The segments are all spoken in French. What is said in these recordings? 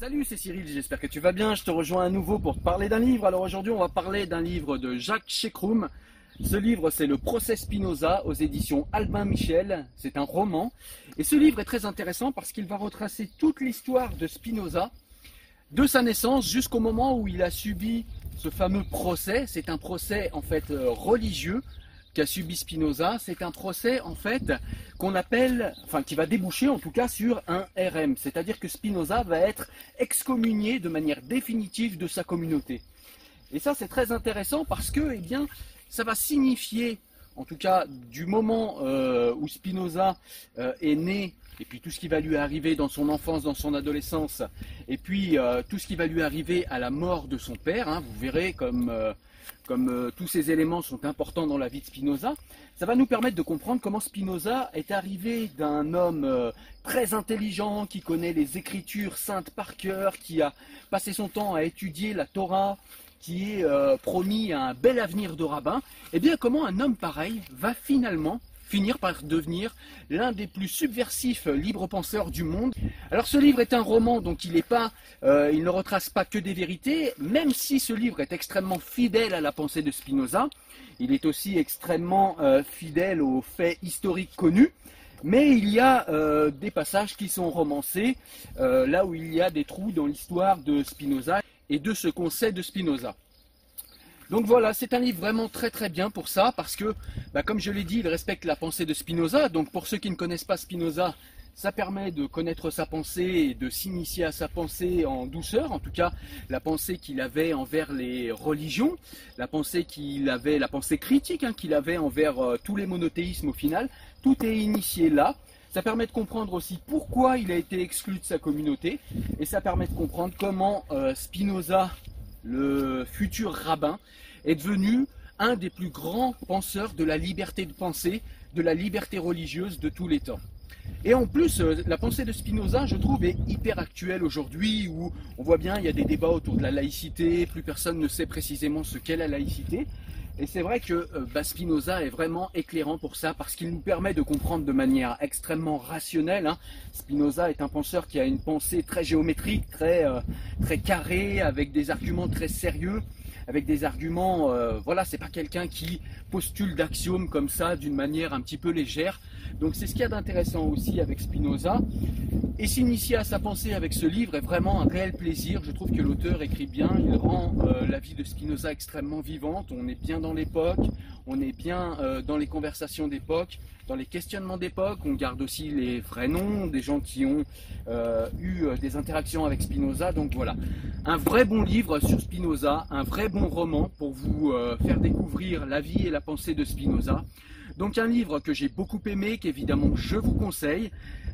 Salut, c'est Cyril, j'espère que tu vas bien. Je te rejoins à nouveau pour te parler d'un livre. Alors aujourd'hui, on va parler d'un livre de Jacques Chekroum. Ce livre, c'est Le procès Spinoza aux éditions Albin Michel. C'est un roman. Et ce livre est très intéressant parce qu'il va retracer toute l'histoire de Spinoza, de sa naissance jusqu'au moment où il a subi ce fameux procès. C'est un procès en fait euh, religieux qu'a subi Spinoza, c'est un procès en fait qu'on appelle, enfin qui va déboucher en tout cas sur un RM, c'est-à-dire que Spinoza va être excommunié de manière définitive de sa communauté. Et ça c'est très intéressant parce que, eh ça va signifier, en tout cas du moment euh, où Spinoza euh, est né et puis tout ce qui va lui arriver dans son enfance, dans son adolescence, et puis euh, tout ce qui va lui arriver à la mort de son père, hein, vous verrez comme, comme tous ces éléments sont importants dans la vie de Spinoza, ça va nous permettre de comprendre comment Spinoza est arrivé d'un homme très intelligent, qui connaît les écritures saintes par cœur, qui a passé son temps à étudier la Torah, qui est promis à un bel avenir de rabbin, eh bien comment un homme pareil va finalement finir par devenir l'un des plus subversifs libres penseurs du monde? Alors ce livre est un roman, donc il, pas, euh, il ne retrace pas que des vérités, même si ce livre est extrêmement fidèle à la pensée de Spinoza, il est aussi extrêmement euh, fidèle aux faits historiques connus. Mais il y a euh, des passages qui sont romancés, là où il y a des trous dans l'histoire de Spinoza et de ce qu'on sait de Spinoza. Donc voilà, c'est un livre vraiment très très bien pour ça, parce que, bah, comme je l'ai dit, il respecte la pensée de Spinoza. Donc pour ceux qui ne connaissent pas Spinoza, ça permet de connaître sa pensée et de s'initier à sa pensée en douceur, en tout cas la pensée qu'il avait envers les religions, la pensée qu'il avait, la pensée critique hein, qu'il avait envers euh, tous les monothéismes au final. Tout est initié là. Ça permet de comprendre aussi pourquoi il a été exclu de sa communauté et ça permet de comprendre comment euh, Spinoza le futur rabbin, est devenu un des plus grands penseurs de la liberté de penser, de la liberté religieuse de tous les temps. Et en plus, euh, la pensée de Spinoza, je trouve, est hyper actuelle aujourd'hui, où on voit bien, il y a des débats autour de la laïcité, plus personne ne sait précisément ce qu'est la laïcité. Et c'est vrai que euh, Spinoza est vraiment éclairant pour ça, parce qu'il nous permet de comprendre de manière extrêmement rationnelle. Hein. Spinoza est un penseur qui a une pensée très géométrique, très, euh, carrée, avec des arguments très sérieux, avec des arguments, euh, voilà, c'est pas quelqu'un qui postule d'axiomes comme ça d'une manière un petit peu légère. Donc c'est ce qu'il y a d'intéressant aussi avec Spinoza. Et s'initier à sa pensée avec ce livre est vraiment un réel plaisir. Je trouve que l'auteur écrit bien, il rend euh, la vie de Spinoza extrêmement vivante. On est bien dans l'époque, on est bien euh, dans les conversations d'époque, dans les questionnements d'époque. On garde aussi les vrais noms des gens qui ont euh, eu des interactions avec Spinoza. Donc voilà, un vrai bon livre sur Spinoza, un vrai bon roman pour vous faire découvrir la vie et la pensée de Spinoza. Donc un livre que j'ai beaucoup aimé, qu'évidemment je vous conseille,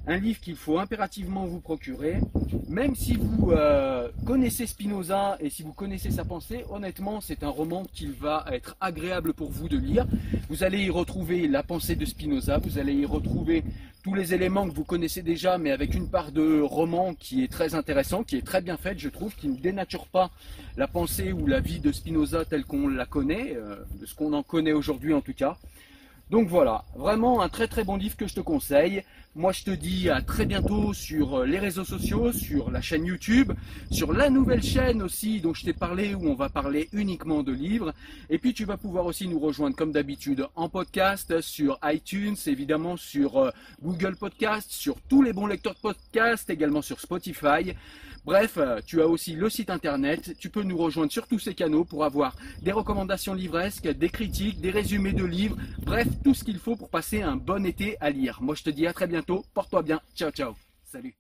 un livre qu'il faut impérativement vous procurer, même si vous euh, connaissez Spinoza et si vous connaissez sa pensée, honnêtement c'est un roman qui va être agréable pour vous de lire. Vous allez y retrouver la pensée de Spinoza, vous allez y retrouver tous les éléments que vous connaissez déjà, mais avec une part de roman qui est très intéressant, qui est très bien faite, je trouve, qui ne dénature pas la pensée ou la vie de Spinoza telle qu'on la connaît, euh, de ce qu'on en connaît aujourd'hui en tout cas. Donc voilà, vraiment un très très bon livre que je te conseille. Moi je te dis à très bientôt sur euh, les réseaux sociaux, sur la chaîne YouTube, sur la nouvelle chaîne aussi dont je t'ai parlé où on va parler uniquement de livres. Et puis tu vas pouvoir aussi nous rejoindre comme d'habitude en podcast, sur iTunes, évidemment sur euh, Google Podcast, sur tous les bons lecteurs de podcast, également sur Spotify. Bref, euh, tu as aussi le site internet, tu peux nous rejoindre sur tous ces canaux pour avoir des recommandations livresques, des critiques, des résumés de livres, bref, tout ce qu'il faut pour passer un bon été à lire. Moi je te dis à très bientôt, porte-toi bien, ciao ciao, salut